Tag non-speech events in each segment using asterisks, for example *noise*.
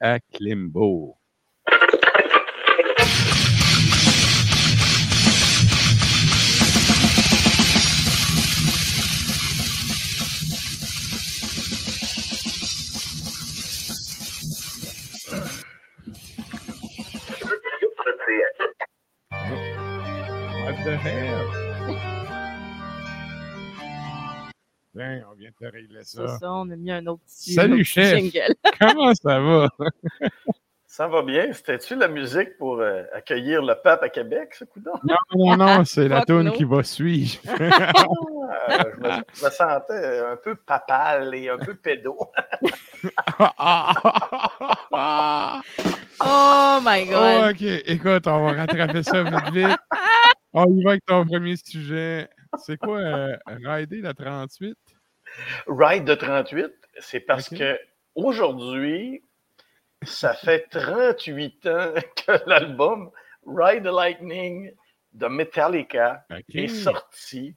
À Klimbo. On vient de te régler C'est ça. ça, on a mis un autre petit, Salut, un autre petit chef. jingle. *laughs* Comment ça va? *laughs* Ça va bien. C'était-tu la musique pour euh, accueillir le pape à Québec, ce coup-là? Non, non, non, *laughs* c'est la no. qui va suivre. Euh, je, me, je me sentais un peu papal et un peu pédo. Oh my Oh, god. OK. Écoute, on va rattraper ça vite, vite. On y va avec ton premier sujet. C'est quoi, euh, Rider la 38? Ride de 38, c'est parce que aujourd'hui, ça fait 38 ans que l'album Ride the Lightning de Metallica est sorti.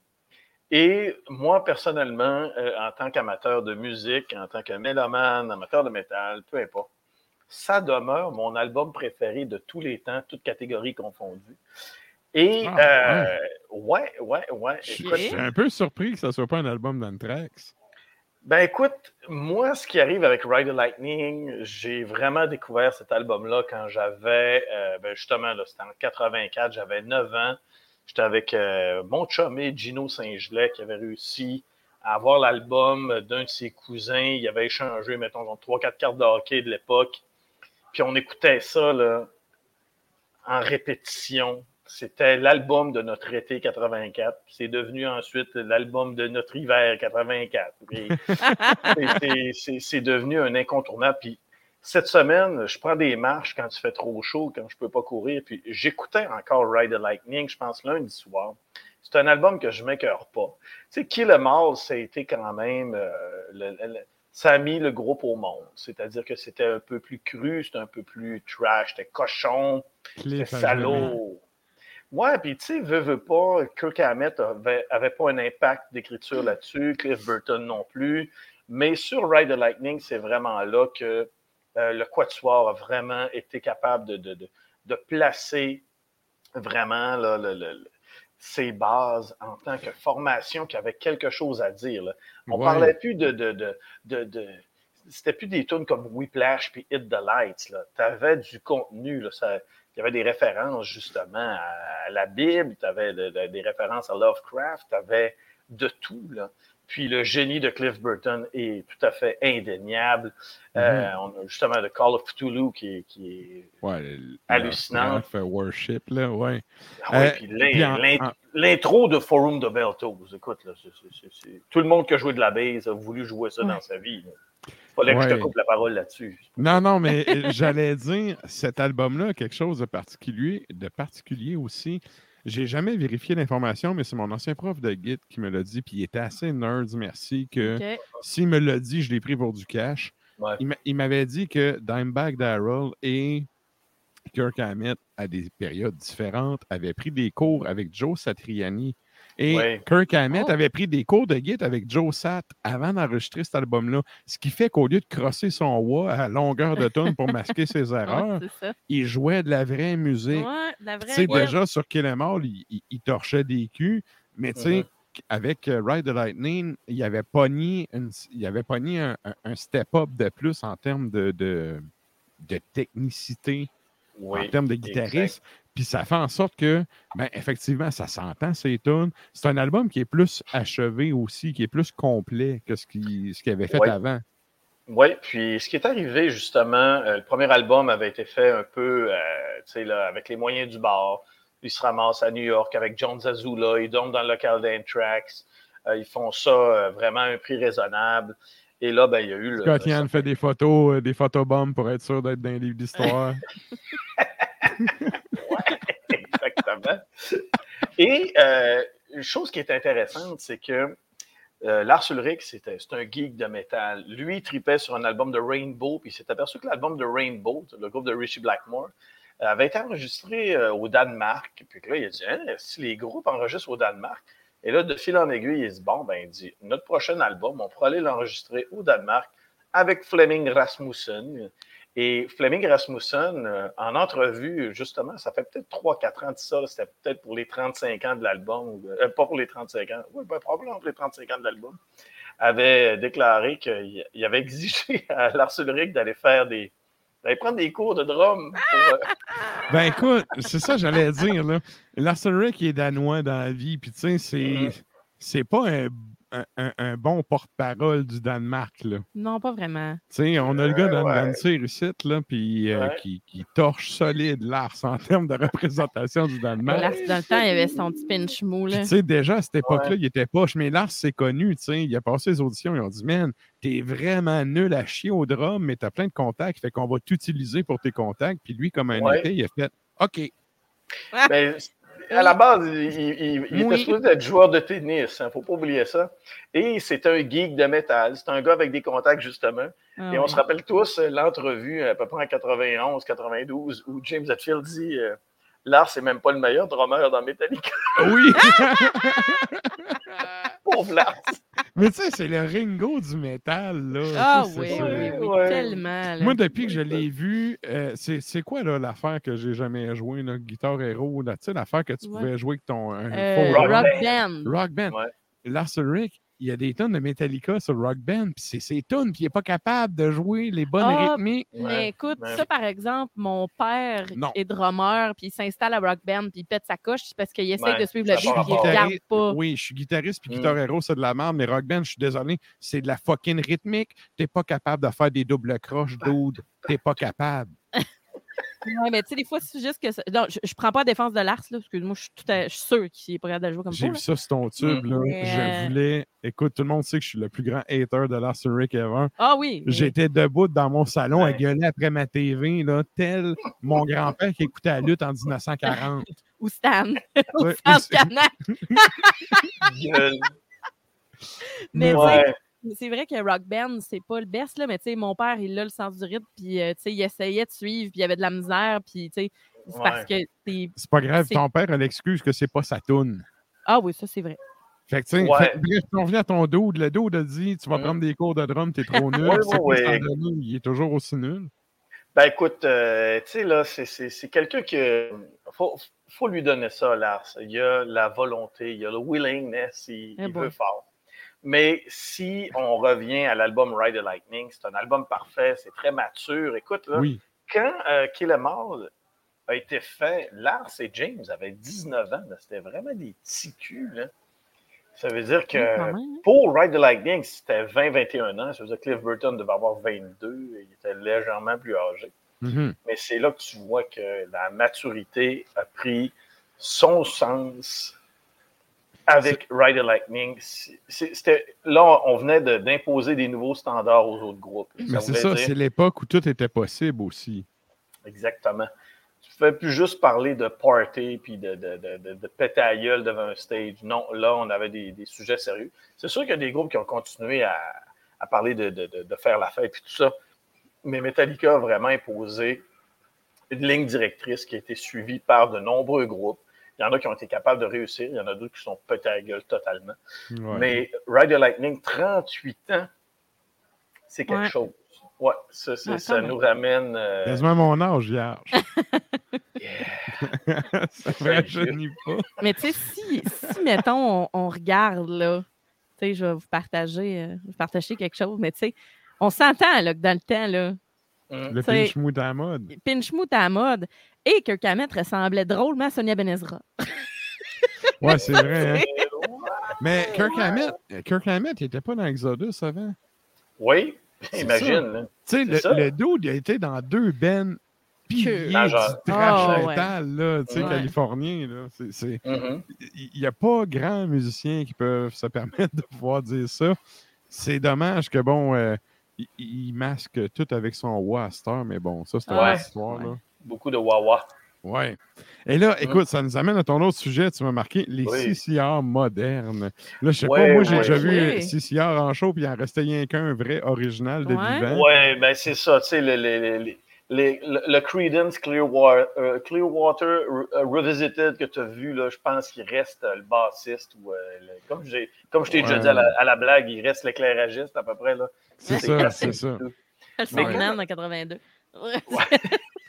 Et moi, personnellement, euh, en tant qu'amateur de musique, en tant que mélomane, amateur de métal, peu importe, ça demeure mon album préféré de tous les temps, toutes catégories confondues. Et, Ah, euh, ouais, ouais, ouais. Je écoute, je suis un peu surpris que ça soit pas un album d'Anthrax. ben écoute, moi, ce qui arrive avec Ride the Lightning, j'ai vraiment découvert cet album-là quand j'avais, euh, ben justement, là, c'était en 84, j'avais 9 ans. J'étais avec euh, mon chumé Gino Saint-Gelais qui avait réussi à avoir l'album d'un de ses cousins. Il avait échangé, mettons, 3-4 cartes de hockey de l'époque. Puis on écoutait ça là, en répétition. C'était l'album de notre été 84. C'est devenu ensuite l'album de notre hiver 84. Puis *laughs* c'est- devenu un incontournable. Puis cette semaine, je prends des marches quand il fait trop chaud, quand je peux pas courir. Puis j'écoutais encore Ride the Lightning, je pense lundi soir. C'est un album que je m'écœure pas. Tu sais, Kill 'Em All, ça a été quand même. euh, le- ça a mis le groupe au monde. C'est-à-dire que c'était un peu plus cru, c'était un peu plus trash, c'était cochon, c'était salaud. Ouais, puis tu sais, veux, veux pas, Kirk Hammett avait, avait pas un impact d'écriture là-dessus, Cliff Burton non plus. Mais sur Ride the Lightning, c'est vraiment là que euh, le Quatuor a vraiment été capable de, de, de, de placer vraiment là, le- le- le- ses bases en tant que formation qui avait quelque chose à dire. là. On Ouais. parlait plus de. de, de, de, de- c'était plus des tunes comme Whiplash puis Hit the Lights. Tu avais du contenu. Là, ça, il y avait des références justement à, la Bible, tu avais des références à Lovecraft, tu avais de tout. Là. Puis le génie de Cliff Burton est tout à fait indéniable. Euh, Mhm. on a justement le Call of Cthulhu qui est, qui est Ouais, Hallucinant. Euh, Worship, là, ouais. Ah ouais, Euh, en- l'intro de Forum de Beltos, écoute, là, c'est- c'est- c'est- c'est- tout le monde qui a joué de la base a voulu jouer ça dans sa vie. Il fallait que je te coupe la parole là-dessus. Non, non, mais euh, j'allais dire, cet album-là a quelque chose de particulier, de particulier aussi. J'ai jamais vérifié l'information, mais c'est mon ancien prof de Git qui me l'a dit, puis il était assez nerd, merci, que s'il me l'a dit, je l'ai pris pour du cash. Ouais. Il m'a- Il m'avait dit que Dimebag Darrell et Kirk Hammett, à des périodes différentes, avaient pris des cours avec Joe Satriani. Et Ouais. Kirk Hammett Oh. avait pris des cours de Git avec Joe Sat avant d'enregistrer cet album-là. Ce qui fait qu'au lieu de crosser son wah à longueur de tonne pour masquer ses *laughs* erreurs, il jouait de la vraie musique. Ouais, la vraie déjà sur Kill Em All, il, il- il torchait des culs, mais tu sais, Mhm. avec euh, Ride the Lightning, il avait pogné, une- il avait pogné un, un- un step-up de plus en termes de, de, de technicité, en termes de exact. Puis ça fait en sorte que, ben, effectivement, ça s'entend, ces tunes. C'est un album qui est plus achevé aussi, qui est plus complet que ce qu'il ce avait fait Ouais. avant. Oui, puis ce qui est arrivé justement, euh, le premier album avait été fait un peu, euh, tu sais, avec les moyens du bord. Ils se ramassent à New York avec John Zazula, ils dorment dans le local d'Anthrax. Euh, ils font ça euh, vraiment à un prix raisonnable. Et là, ben, il y a eu le. Scott Yann fait des photos, des photobombes pour être sûr d'être dans les livres d'histoire. *laughs* Et euh, une chose qui est intéressante, c'est que euh, Lars Ulrich, c'est un geek de métal. Lui, il tripait sur un album de Rainbow, puis il s'est aperçu que l'album de Rainbow, le groupe de Richie Blackmore, euh, avait été enregistré au Danemark. Puis là, il a dit Hein, si les groupes enregistrent au Danemark, et là, de fil en aiguille, il dit Bon, ben, il dit notre prochain album, on pourra aller l'enregistrer au Danemark avec Fleming Rasmussen. Et Fleming Rasmussen, euh, en entrevue, justement, ça fait peut-être 3-4 ans de ça, c'était peut-être pour les 35 ans de l'album, ou, euh, pas pour les 35 ans, oui, ben, probablement pour les 35 ans de l'album, avait déclaré qu'il il avait exigé à Lars Ulrich d'aller faire des. d'aller prendre des cours de drum. pour, euh, *laughs* Ben écoute, c'est ça que j'allais dire. Là. Lars Ulrich, est danois dans la vie, puis tu sais, c'est, Mhm. c'est pas un, un- un- un bon porte-parole du Danemark. Là. Non, pas vraiment. Tu sais, on a le gars Euh, dans ouais. Dancer ici, là, puis euh, Ouais. qui, qui torche solide Lars en termes de représentation du Danemark. Lars, dans le temps, il avait son petit pinch mou. Tu sais, déjà, à cette époque-là, Ouais. il était poche, mais Lars, c'est connu, tu sais. Il a passé les auditions, ils ont dit, man, t'es vraiment nul à chier au drum, mais t'as plein de contacts, fait qu'on va t'utiliser pour tes contacts. Puis lui, comme un Ouais. été, il a fait, OK. Ben, à la base, il, il- il- Oui. était supposé être joueur de tennis, il ne faut pas oublier ça. Et c'est un geek de métal. C'est un gars avec des contacts, justement. Ah Et on se rappelle tous euh, l'entrevue, à peu près en 91, 92, où James Hetfield dit euh, Lars, c'est même pas le meilleur drummer dans Metallica. Oui! *laughs* Pauvre Lars. mais tu sais, c'est le Ringo du métal, là. Ah oui, oui, oui, Ouais. tellement. là. Moi, depuis que je l'ai vu, euh, c'est c'est quoi là, l'affaire que j'ai jamais joué, là, Guitar Hero, là, tu sais, l'affaire que tu Ouais. pouvais jouer avec ton un Euh, faux Rock. Band. Rock Band. Ouais. Lars Ulrich, il y a des tonnes de Metallica sur Rock Band, puis c'est ses tonnes, puis il n'est pas capable de jouer les bonnes Ah, rythmiques. Mais Ouais, écoute, ouais. ça par exemple, mon père Non. est drummer, puis il s'installe à Rock Band, puis il pète sa coche c'est parce qu'il essaie Ouais, de suivre le beat, puis il regarde pas. Oui, je suis guitariste, puis Mm. Guitar Hero, c'est de la merde, mais Rock Band, je suis désolé, c'est de la fucking rythmique. T'es pas capable de faire des doubles croches, dude. T'es pas capable. *laughs* Ouais, mais tu sais, des fois, c'est juste que. ça- Non, je, je prends pas la défense de Lars, là, parce que moi, je suis, tout à- je suis sûr qu'il est pas capable de jouer comme ça. J'ai là. vu ça sur ton tube, là. Mais, Je euh, voulais. Écoute, tout le monde sait que je suis le plus grand hater de Lars Ulrich ever. Ah oui. mais- J'étais debout dans mon salon à gueuler après ma TV, là, tel mon grand-père qui écoutait la lutte en 1940. *laughs* Ou Stan. Ou Stan c'est- Canac. *laughs* Gueule. Mais Ouais. C'est vrai que Rock Band, c'est pas le best, là, mais tu sais, mon père, il a le sens du rythme, puis euh, tu sais, il essayait de suivre, puis il avait de la misère, puis tu sais, c'est parce que t'es. C'est pas grave, ton père a l'excuse que c'est pas sa toune. Ah oui, ça, c'est vrai. Fait que, tu sais, Ouais. bref, on revient à ton dude, le dude a dit Tu vas Mm. prendre des cours de drum, t'es trop *laughs* nul. Donner, il est toujours aussi nul. Ben écoute, euh, tu sais, là, c'est- c'est c'est quelqu'un que. Faut, faut lui donner ça, Lars. Il y a la volonté, il y a le willingness, il, Eh il veut fort. Mais si on revient à l'album Ride the Lightning, c'est un album parfait, c'est très mature. Écoute, là, Oui. quand euh, Kill 'Em All a été fait, Lars et James avaient 19 ans. C'était vraiment des petits culs. Là. Ça veut dire que Oui, hein. pour Ride the Lightning, c'était 20-21 ans. Ça veut dire que Cliff Burton devait avoir 22. Il était légèrement plus âgé. Mhm. Mais c'est là que tu vois que la maturité a pris son sens avec Ride the Lightning. C'était, là, on venait de- d'imposer des nouveaux standards aux autres groupes. Mais c'est ça, dire- c'est l'époque où tout était possible aussi. Exactement. Tu ne fais plus juste parler de party puis de, de, de, de, de péter à gueule devant un stage. Non, là, on avait des, des sujets sérieux. C'est sûr qu'il y a des groupes qui ont continué à, à parler de faire la fête et tout ça. Mais Metallica a vraiment imposé une ligne directrice qui a été suivie par de nombreux groupes. Il y en a qui ont été capables de réussir, il y en a d'autres qui sont pétés à la gueule totalement. Ouais. Mais Ride the Lightning, 38 ans, c'est quelque Ouais. chose. Ouais, ça, ça nous ramène. euh, Quasiment mon âge, vierge. *laughs* Yeah. *laughs* ça rajeunit pas. Mais tu sais, si, si, mettons, on, on regarde, là, tu sais, je vais vous partager, euh, vous partager quelque chose, mais tu sais, on s'entend, là, que dans le temps, là, Hum. Le C'est- pinch mood à la mode. Pinchmout à la mode et que Hammett ressemblait drôlement à Sonia Benezra. Ouais, c'est vrai. hein. Mais Kirk Hammett, Kirk Hammett, il était pas dans Exodus avant. Oui, imagine. là. Tu sais, le, le dude, il a été dans deux bennes piliers du trash Ah, ouais. metal, là, tu sais, Ouais. californien. Là. C'est- c'est- Mhm. Il n'y a pas grand musiciens qui peuvent se permettre *laughs* de pouvoir dire ça. C'est dommage que, bon, euh, il, il masque tout avec son wa à heure, mais bon, ça, c'est une Ouais. histoire. Ouais. Là. Beaucoup de Wawa. Ouais. Et là, écoute, ça nous amène à ton autre sujet, tu m'as marqué, les Oui. CCR modernes. Là, je sais pas, moi, j'ai ouais. déjà vu Ouais. CCR en show, puis il en restait rien qu'un vrai original de Ouais. vivant. Ouais, ben c'est ça, tu sais, le, le, le- le- le- le- le Creedence Clearwater, euh, Clearwater euh, Revisited que tu as vu, là, je pense qu'il reste euh, le bassiste ou euh, le- comme j'ai comme je t'ai déjà dit à la, à la blague, il reste l'éclairagiste à peu près. là. C'est C'est ça, c'est ça. Le segment en 82. Ouais. *laughs*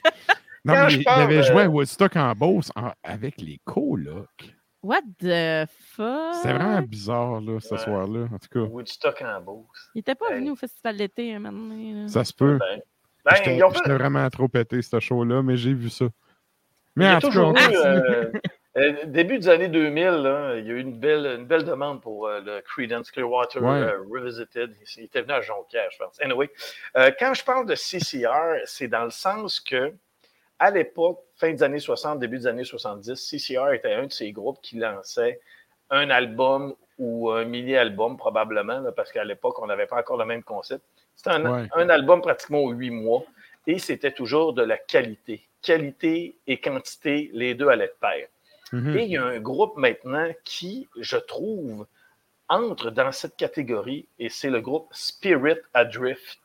*laughs* Non, mais il, il avait euh, joué à Woodstock en Beauce en- avec les colocs. What the fuck? C'était vraiment bizarre, là, ce Ouais. soir-là. En tout cas, Woodstock en Beauce. Il était pas venu au festival d'été un moment donné, là. ça se peut. Ben, ben, J'étais fait- vraiment trop pété, ce show-là, mais j'ai vu ça. Mais il en tout cas, euh, euh, début des années 2000, là, il y a eu une belle, une belle demande pour euh, le Creedence Clearwater Ouais. euh, Revisited. Il était venu à Jonquière, je pense. Anyway, euh, quand je parle de CCR, c'est dans le sens que, à l'époque, fin des années 60, début des années 70, CCR était un de ces groupes qui lançait un album ou un mini-album, probablement, là, parce qu'à l'époque, on n'avait pas encore le même concept. C'était un, Ouais. un album pratiquement aux huit mois et c'était toujours de la qualité. Qualité et quantité, les deux allaient de pair. Mhm. Et il y a un groupe maintenant qui, je trouve, entre dans cette catégorie et c'est le groupe Spirit Adrift.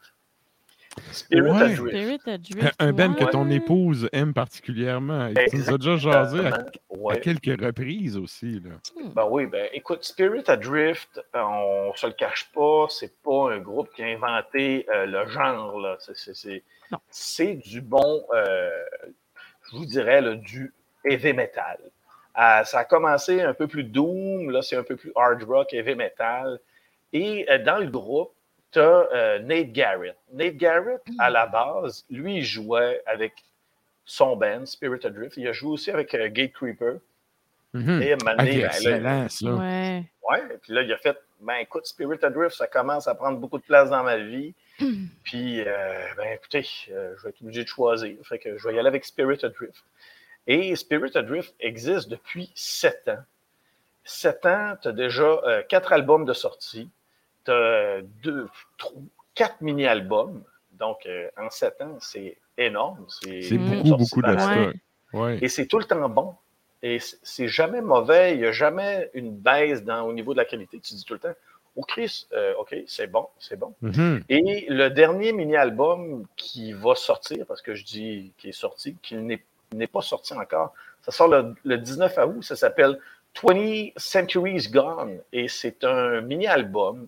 Spirit Ouais. Adrift. Spirit Adrift, Un band que ouais. ton épouse aime particulièrement. Tu nous as déjà jasé à, quelques reprises aussi. Là. Ben oui, ben écoute, Spirit Adrift, on se le cache pas, c'est pas un groupe qui a inventé euh, le genre. là. C'est- c'est- C'est Non. c'est du bon, euh, je vous dirais, là, du heavy metal. Euh, ça a commencé un peu plus doom, là c'est un peu plus hard rock, heavy metal. Et euh, dans le groupe, tu as Nate Garrett. Nate Garrett, à la base, lui, il jouait avec son band, Spirit Adrift. Il a joué aussi avec euh, Gate Creeper. Mhm. Et moment Ah, ben, là, excellence, là. Ouais. Ouais, et puis là, il a fait, ben écoute, Spirit Adrift, ça commence à prendre beaucoup de place dans ma vie. puis, euh, ben écoutez, euh, je vais être obligé de choisir. Fait que je vais y aller avec Spirit Adrift. Et Spirit Adrift existe depuis sept ans. Sept ans, tu as déjà euh, quatre albums de sortie. As deux, trois, quatre mini-albums. Donc, euh, en sept ans, c'est énorme. C'est beaucoup, beaucoup de stock. Ouais. et c'est tout le temps bon. Et c'est jamais mauvais. Il n'y a jamais une baisse dans, au niveau de la qualité. Tu dis tout le temps, oh Chris, euh, OK, c'est bon, c'est bon. Mhm. Et le dernier mini-album qui va sortir, parce que je dis qu'il est sorti, qu'il n'est n'est pas sorti encore, ça sort le, le 19 août, ça s'appelle 20 Centuries Gone. Et c'est un mini-album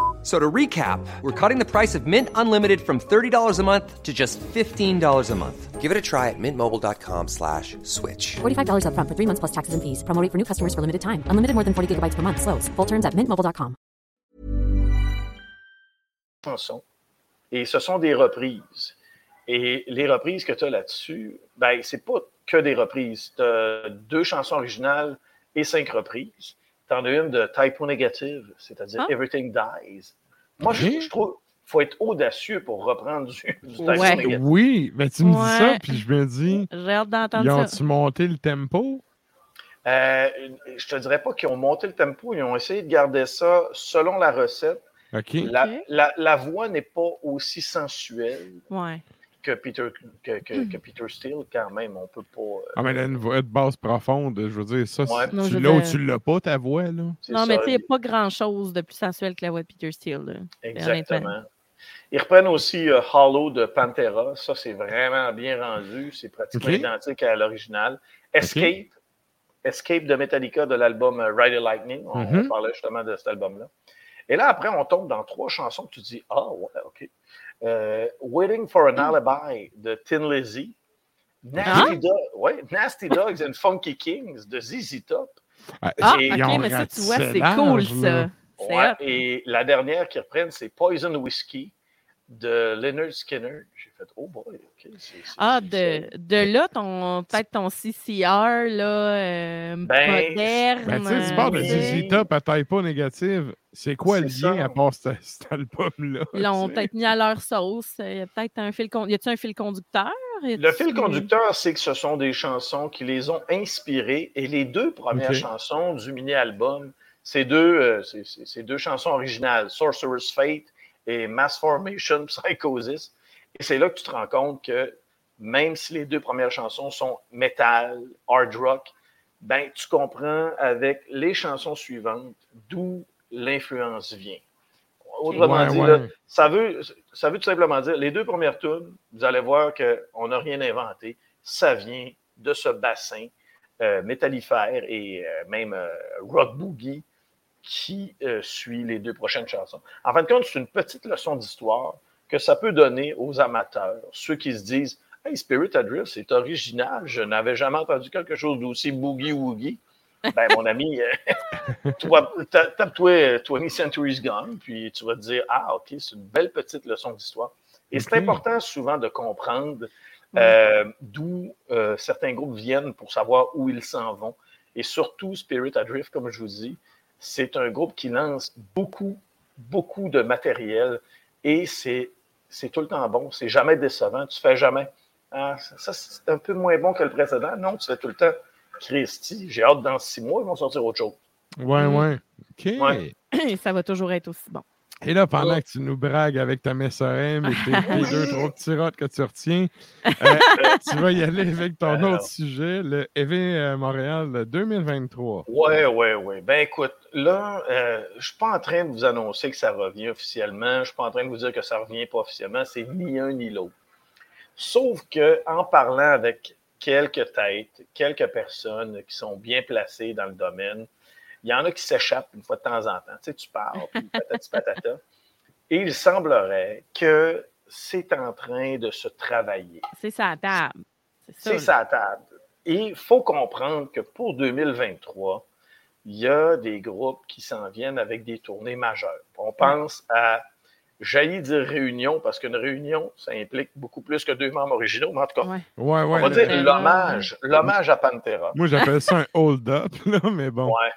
F- So to recap, we're cutting the price of Mint Unlimited from $30 a month to just $15 a month. Give it a try at mintmobile.com slash switch. $45 upfront for three months plus taxes and fees. Promo rate for new customers for limited time. Unlimited more than 40 gigabytes per month. Slows. Full terms at mintmobile.com. chansons. Et ce sont des reprises. Et les reprises que tu as là-dessus, ben, c'est pas que des reprises. Tu as deux chansons originales et cinq reprises. Tu en as une de typo négative, c'est-à-dire Ah. Everything Dies. Moi, je, je trouve qu'il faut être audacieux pour reprendre du, du typo Ouais. négative. Oui, mais tu me dis ça, puis je me dis, J'ai hâte ils d'entendre ça. ont-tu monté le tempo? Euh, je te dirais pas qu'ils ont monté le tempo, ils ont essayé de garder ça selon la recette, la- la voix n'est pas aussi sensuelle Ouais. Que Peter, que, que- que Peter Steele, quand même. On peut pas. euh, Ah, mais elle a une voix de basse profonde. Je veux dire, ça, Ouais. Non, tu l'as ou tu l'as pas, ta voix, là. Non, mais tu sais, il n'y a pas grand-chose de plus sensuel que la voix de Peter Steele. là. Exactement. Ils reprennent aussi euh, Hollow de Pantera. Ça, c'est vraiment bien rendu. C'est pratiquement identique à l'original. Escape. Escape de Metallica de l'album euh, Ride the Lightning. On, on parlait justement de cet album-là. Et là, après, on tombe dans trois chansons que tu dis Ah, ouais, OK. Euh, Waiting for an Alibi de Tin Lizzy. Nasty, ouais, Nasty Dogs and Funky Kings de ZZ Top. Ah, ok, ont mais ça, tu vois, c'est large, cool, ça. Ouais, et la dernière qu'ils reprennent, c'est Poison Whiskey de Leonard Skinner. J'ai fait, oh boy, OK. c'est- c'est- Ah, de, de là, ton peut-être ton CCR, là, euh, Ben, moderne. Ben, tu sais, tu parles de. ZZ Top à taille pas négative. C'est quoi le lien ça. à part ce- cet album-là? Ils l'ont peut-être mis à leur sauce. Il y a peut-être un fil con- Y a-tu un fil conducteur? Le fil conducteur, c'est que ce sont des chansons qui les ont inspirées. Et les deux premières chansons du mini-album, c'est deux, euh, deux chansons originales, Sorcerer's Fate et Mass Formation *laughs* Psychosis. Et c'est là que tu te rends compte que même si les deux premières chansons sont metal, hard rock, ben, tu comprends avec les chansons suivantes d'où l'influence vient. Autrement Ouais, dit, ouais. là, ça, veut, ça veut tout simplement dire, les deux premières tunes, vous allez voir qu'on n'a rien inventé. Ça vient de ce bassin euh, métallifère et euh, même euh, rock boogie qui euh, suit les deux prochaines chansons. En fin de compte, c'est une petite leçon d'histoire que ça peut donner aux amateurs, ceux qui se disent Hey, Spirit Adrift, c'est original, je n'avais jamais entendu quelque chose d'aussi boogie-woogie. Ben, mon ami, *laughs* toi, ta- tape-toi euh, 20 Centuries Gone, puis tu vas te dire Ah, OK, c'est une belle petite leçon d'histoire. Et c'est important souvent de comprendre euh, d'où euh, certains groupes viennent pour savoir où ils s'en vont. Et surtout, Spirit Adrift, comme je vous dis, c'est un groupe qui lance beaucoup, beaucoup de matériel et c'est c'est tout le temps bon. C'est jamais décevant. Tu fais jamais. Ah, ça, c'est un peu moins bon que le précédent. Non, tu fais tout le temps. Christy, j'ai hâte dans six mois, ils vont sortir autre chose. Ouais, Mm. ouais. OK. Ouais. *clears throat* ça va toujours être aussi bon. Et là, pendant que tu nous bragues avec ta MSRM et tes, tes *laughs* deux, trois petits rottes que tu retiens, *laughs* euh, tu vas y aller avec ton Alors. autre sujet, le EV euh, Montréal 2023. Ouais, ouais, ouais. Ben écoute, là, euh, je suis pas en train de vous annoncer que ça revient officiellement. Je suis pas en train de vous dire que ça revient pas officiellement. C'est ni un ni l'autre. Sauf que en parlant avec quelques têtes, quelques personnes qui sont bien placées dans le domaine, il y en a qui s'échappent une fois de temps en temps. Tu sais, tu parles, puis patati patata. Et il semblerait que c'est en train de se travailler. C'est ça, à table. C'est ça. C'est là. sa table. Et il faut comprendre que pour 2023, il y a des groupes qui s'en viennent avec des tournées majeures. On pense à, j'allais dire réunion, parce qu'une réunion, ça implique beaucoup plus que deux membres originaux, mais en tout cas, Ouais. Ouais, on va le- dire l'hommage, l'hommage à Pantera. Moi, j'appelle ça un hold-up, là, mais bon. Ouais.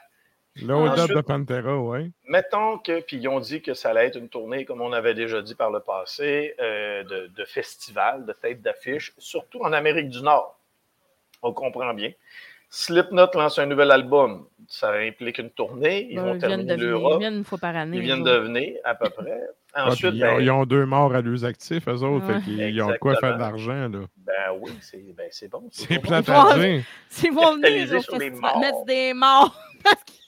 Le hold-up de Pantera, ouais. Mettons que, puis ils ont dit que ça allait être une tournée, comme on avait déjà dit par le passé, euh, de, de festival, de tête d'affiche, surtout en Amérique du Nord. On comprend bien. Slipknot lance un nouvel album. Ça implique une tournée. Ils Bon, vont ils terminer venir- ils l'Europe. viennent une fois par année. Ils viennent de venir, à peu près. *laughs* Ah, Ensuite, ils, ont, ben, ils ont deux morts à leurs actifs, eux autres. Ouais. fait qu'ils- ils ont quoi faire de Exactement. l'argent, là. ben oui, c'est ben, c'est bon. C'est bon. *laughs* Ils vont- venir sur les morts. mettre des morts, *laughs*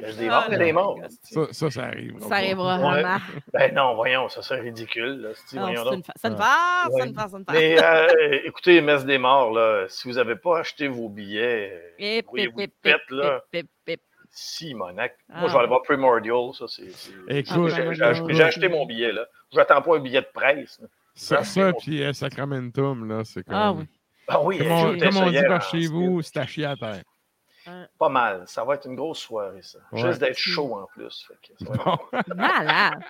Mais des Ah, morts, non. des morts. Ça, ça, ça arrive. ça arrivera Ouais. vraiment. Ben non, voyons, ça serait ridicule. Là, si, Non, voyons C'est donc. une fa- c'est une Ah. farce, Ouais. c'est une farce, c'est une farce. Mais euh, écoutez, Messe des morts, là, si vous n'avez pas acheté vos billets, hip, de hip, pète, là. hip, hip, hip. Si, Monac. Ah. Moi, je vais aller voir Primordial, ça, c'est... c'est- Écoute, j'ai- Ah, j'ai acheté- j'ai acheté mon billet, là. Je n'attends pas un billet de presse. ça, Ah, ça c'est bon. puis euh, Sacramentum, là, c'est comme... Ah oui. Ah oui, Comme on, je comme on dit par chez vous, c'est à chier à terre. Pas mal. Ça va être une grosse soirée, ça. Ouais. Juste d'être chaud en plus. fait que ça va être- Bon. *laughs* Malade.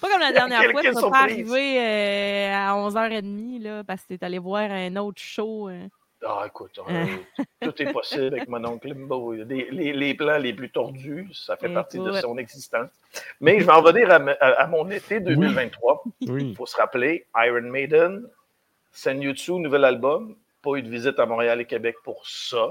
Pas comme la *laughs* dernière fois, tu vas pas arriver euh, à 11h30 là, parce que tu es allé voir un autre show. euh. Ah, écoute, euh, tout est possible avec mon oncle Limbo. Des- les, les plans les plus tordus, ça fait partie de son existence. Mais je vais en revenir à, me- à- à mon été 2023. Il Oui. faut se rappeler, Iron Maiden, Senjutsu, nouvel album. Pas eu de visite à Montréal et Québec pour ça.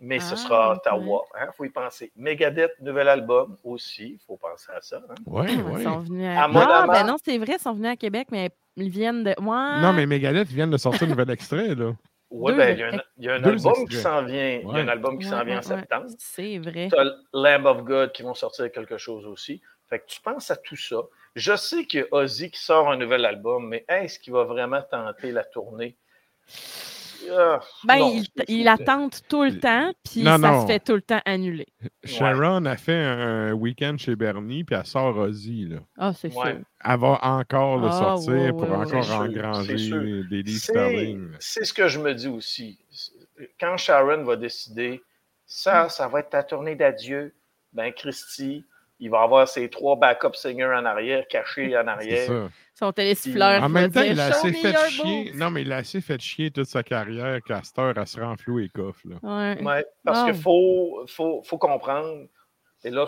Mais ce Ah, sera. Ottawa. Il faut y penser. Megadeth, nouvel album aussi. Il faut penser à ça. hein. Ouais, Ils ouais. sont venus à... À mon ah, ben non, c'est vrai, ils sont venus à Québec, mais ils viennent de. Ouais. Non, mais Megadeth viennent de sortir un nouvel extrait, là. Oui, ben, il y a un, album qui s'en vient. Il y a un album qui s'en Ouais, vient en septembre. C'est vrai. Tu as Lamb of God qui vont sortir quelque chose aussi. Fait que tu penses à tout ça. Je sais qu'il y a Ozzy qui sort un nouvel album, mais est-ce qu'il va vraiment tenter la tournée? Ah, Ben, non. il, il attente tout le temps, puis Non, ça non. se fait tout le temps annuler. Sharon a fait un week-end chez Bernie, puis elle sort Ozzy, là. Ah, c'est Ouais. sûr. Elle va encore le Ah, sortir ouais, pour encore engranger sûr. des livres sterling. c'est ce que je me dis aussi. Quand Sharon va décider, ça, ça va être ta tournée d'adieu, ben Christy, il va avoir ses trois backup singers en arrière, cachés *laughs* en C'est arrière. ça. Son télésiffleur. En même temps, dire, il a assez fait chier. Non, mais il a assez fait chier toute sa carrière heure, elle se rend flou et coffre, là. Ouais. Ouais, parce Ah. qu'il faut, faut, faut comprendre, et là,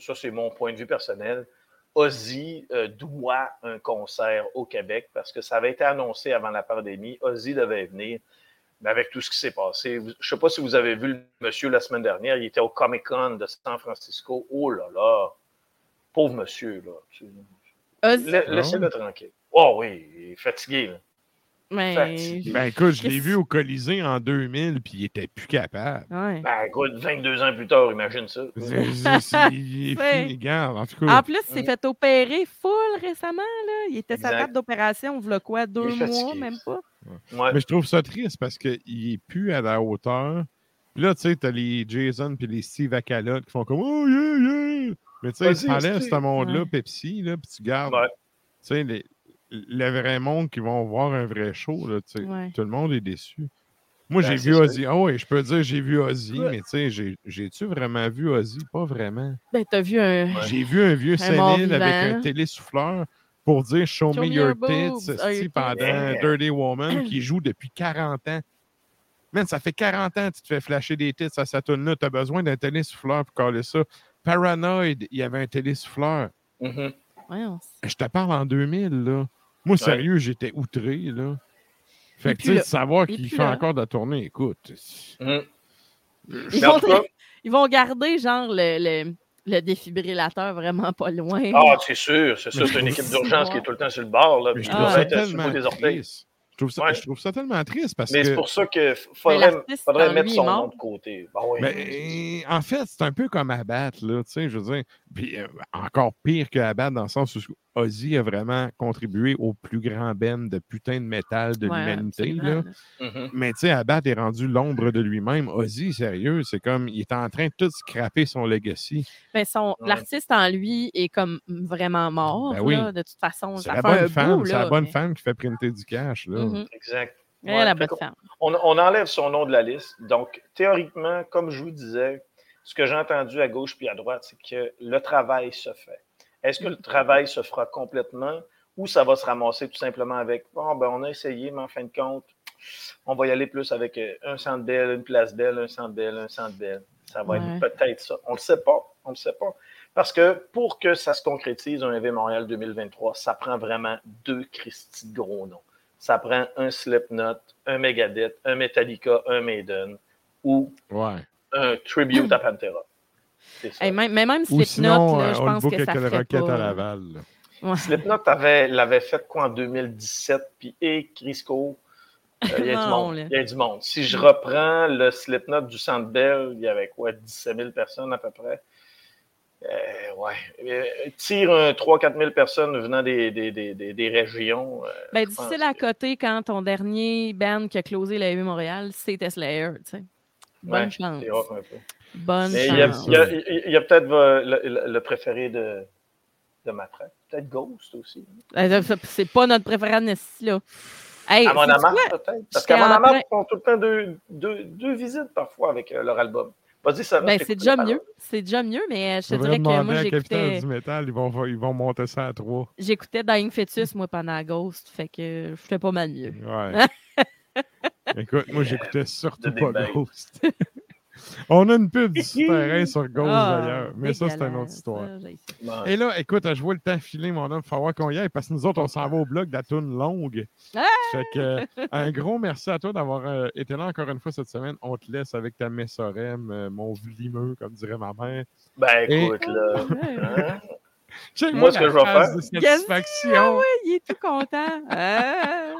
ça, c'est mon point de vue personnel. Ozzy euh, doit un concert au Québec parce que ça avait été annoncé avant la pandémie. Ozzy devait venir. Mais avec tout ce qui s'est passé, vous- je ne sais pas si vous avez vu le monsieur la semaine dernière, il était au Comic Con de San Francisco. Oh là là, pauvre monsieur, là. La- Laissez-le tranquille. Oh oui, il est fatigué. Là. mais- fatigué. Ben écoute, je l'ai vu au Colisée en 2000, puis il était plus capable. Ouais. Ben écoute, 22 ans plus tard, imagine ça. C'est-. En tout cas, En plus, il s'est fait opérer full récemment. Là. Il était sa table d'opération, voilà quoi, deux mois, même pas? Ouais. mais je trouve ça triste parce qu'il est plus à la hauteur. Puis là, tu sais, t'as les Jason puis les Steve Akala qui font comme Oh yeah, yeah! Mais tu sais, tu enlèves ce monde-là, Ouais. Pepsi, là, puis tu gardes, Ouais. tu sais, les- le vrai monde qui vont voir un vrai show, là, tu sais. Ouais. Tout le monde est déçu. Moi, Ben, j'ai vu. Ozzy. Ah ouais, je peux dire, j'ai vu Ozzy, Ouais. mais tu sais, j'ai- j'ai-tu vraiment vu Ozzy? Pas vraiment. Ben, t'as vu un. Ouais. J'ai vu un vieux sénile avec un télésouffleur pour dire Show, me your tits you pendant? Dirty Woman qui *clears throat* joue depuis 40 ans. Man, ça fait 40 ans que tu te fais flasher des tits à cette tune là Tu as besoin d'un télésouffleur pour coller ça. Paranoid, il y avait un télésouffleur. Ouais, on s- Je te parle en 2000, là. Moi, sérieux, j'étais outré, là. Fait que, tu sais, savoir qu'il fait là. encore de la tournée, écoute. Mhm. Ils vont, *laughs* ils vont garder, genre, le, le, le défibrillateur vraiment pas loin. Ah, c'est sûr, c'est sûr. C'est une je équipe d'urgence qui est tout le temps sur le bord. Là, puis je Ah. doit ça être des orteils. triste. Je trouve ça, Ouais. je trouve ça tellement triste parce Mais que. c'est pour ça qu'il faudrait, mettre son nom de côté. Ben oui. Mais en fait, c'est un peu comme Abbat, là, tu sais, je veux dire. Puis euh, encore pire que Abbat dans le sens où Ozzy a vraiment contribué au plus grand ben de putain de métal de Ouais, l'humanité, là. Mhm. Mais tu sais, Abbat est rendu l'ombre de lui-même. Ozzy, sérieux, c'est comme, il est en train de tout scraper son legacy. Ben, son- Ouais. L'artiste en lui est comme vraiment mort. Ben oui. là, de toute façon, C'est ça la fait un bonne femme, c'est la bonne mais- femme qui fait printer du cash, là. Mhm. Exact. Ouais, la bonne qu'on- femme. On, on enlève son nom de la liste. Donc, théoriquement, comme je vous disais, ce que j'ai entendu à gauche puis à droite, c'est que le travail se fait. Est-ce que le travail se fera complètement ou ça va se ramasser tout simplement avec Bon, ben, on a essayé, mais en fin de compte, on va y aller plus avec euh, un centre belle, une place belle, un centre belle, un centre belle. Ça va Ouais. être peut-être ça. On ne le sait pas. On ne le sait pas. Parce que pour que ça se concrétise, un EV Montréal 2023, ça prend vraiment deux Christy de gros noms. Ça prend un Slipknot, un Megadeth, un Metallica, un Maiden ou Ouais. un tribute à Pantera. Hey, même, mais même Ou Slipknot, sinon, là, euh, je on pense le que ça ferait Rocket pas. à Laval. Ouais. Slipknot avait- l'avait fait quoi en 2017, puis et Crisco, euh, il y a du *laughs* monde. là. Il y a du monde. Si je reprends le Slipknot du Centre Bell, il y avait quoi, 17 000 personnes à peu près. Euh, ouais. Euh, tire un 3-4 000 personnes venant des, des, des, des, régions. euh, Ben, difficile à côté quand ton dernier band qui a closé la U Montréal, c'était Slayer, tu sais. Bonne Ouais, chance. un peu. Bonne Mais chance. il y a- peut-être euh, le, le- le préféré de, de. Peut-être Ghost aussi. C'est pas notre préféré à Nessie, là. Hey, À mon amarre, peut-être. Parce qu'à mon amarre, ils font tout le temps deux, deux, deux visites parfois avec leur album. Vas-y, ça Ben, c'est déjà mieux. C'est déjà mieux, mais je te dirais que moi, j'écoutais du métal, ils vont, ils vont monter ça à trois. j'écoutais Dying Fetus, moi, pendant Ghost. Fait que je fais pas mal mieux. Ouais. *laughs* Écoute, moi, j'écoutais surtout pas. Ghost. *laughs* *laughs* On a une pub du souterrain sur gauche Ah, d'ailleurs, mais ça, c'est une autre histoire. ça. Bon. Et là, écoute, je vois le temps filer, mon homme. Il faut voir qu'on y aille parce que nous autres, on s'en va au blog de la toune longue. Ah! Fait que, euh, *laughs* un gros merci à toi d'avoir euh, été là encore une fois cette semaine. On te laisse avec ta messorem, euh, mon vlimeux, comme dirait ma mère. Ben Et- écoute, là. hein, Moi, ce que je vais faire- de Ah satisfaction. ouais, il est tout content. *laughs* Ah.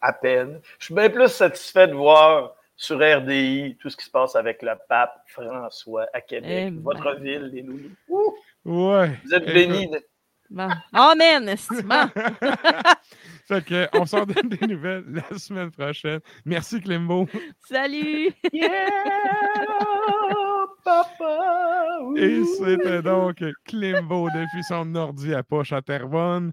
à peine. Je suis bien plus satisfait de voir sur RDI tout ce qui se passe avec le pape François à Québec, Eh votre ben. ville, les loulous. Ouh, Ouais. vous êtes bénis. de- Bon. Amen, estimant. *laughs* fait que, on s'en donne des nouvelles la semaine prochaine. Merci, Climbo. Salut! *laughs* Yeah, papa. Et c'était donc Climbo depuis son ordi à poche à Terrebonne.